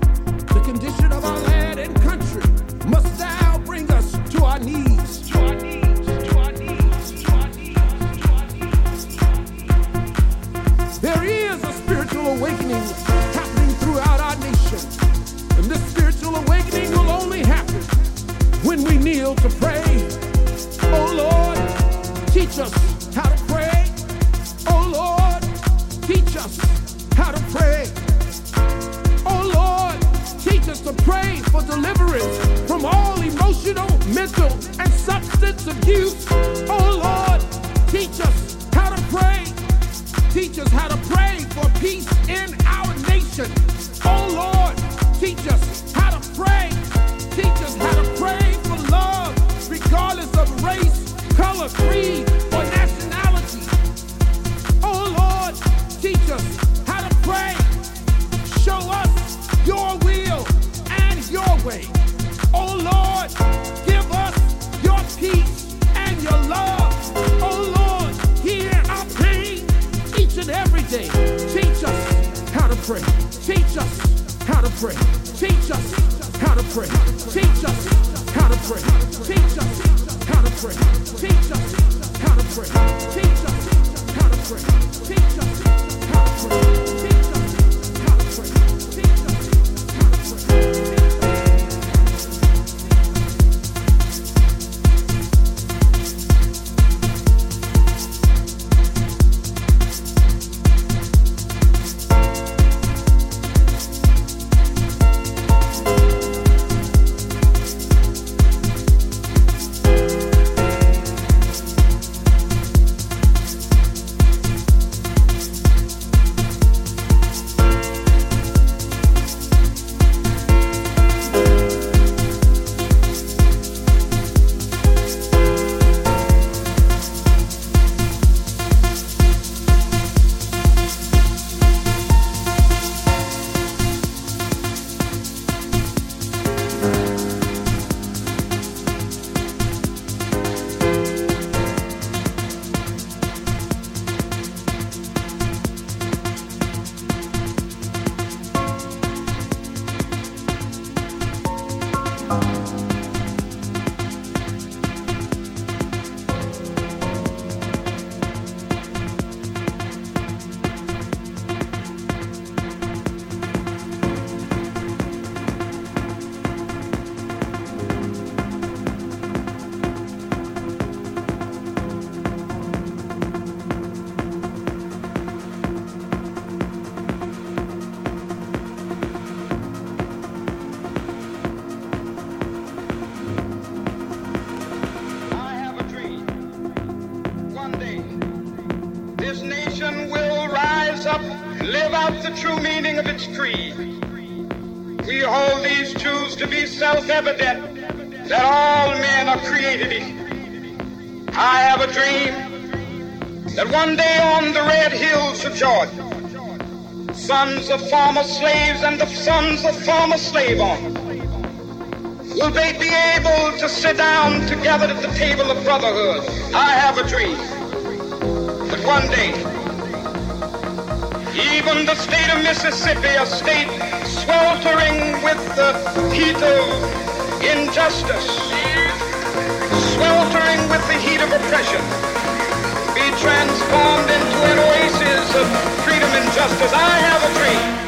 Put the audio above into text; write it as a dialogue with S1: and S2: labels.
S1: The
S2: condition of our land and country must now bring us. To our knees. To our knees. There is a spiritual awakening happening throughout our nation. And this spiritual awakening will only happen when we kneel to pray. Oh Lord, teach us deliverance from all emotional, mental, and substance abuse. Oh Lord, Teach us how to pray. Teach us how to pray. Teach us how to pray. Teach us how to pray. Teach us how to pray. Teach us how to pray. Teach us how to pray.
S3: Bye. Nation will rise up live out the true meaning of its creed. We hold these truths to be self-evident that all men are created equal. I have a dream that one day on the red hills of Georgia, sons of former slaves and the sons of former slave owners Will they be able to sit down together at the table of brotherhood? I have a dream that one day, even the state of Mississippi, a state sweltering with the heat of injustice, sweltering with the heat of oppression, be transformed into an oasis of freedom and justice. I have a dream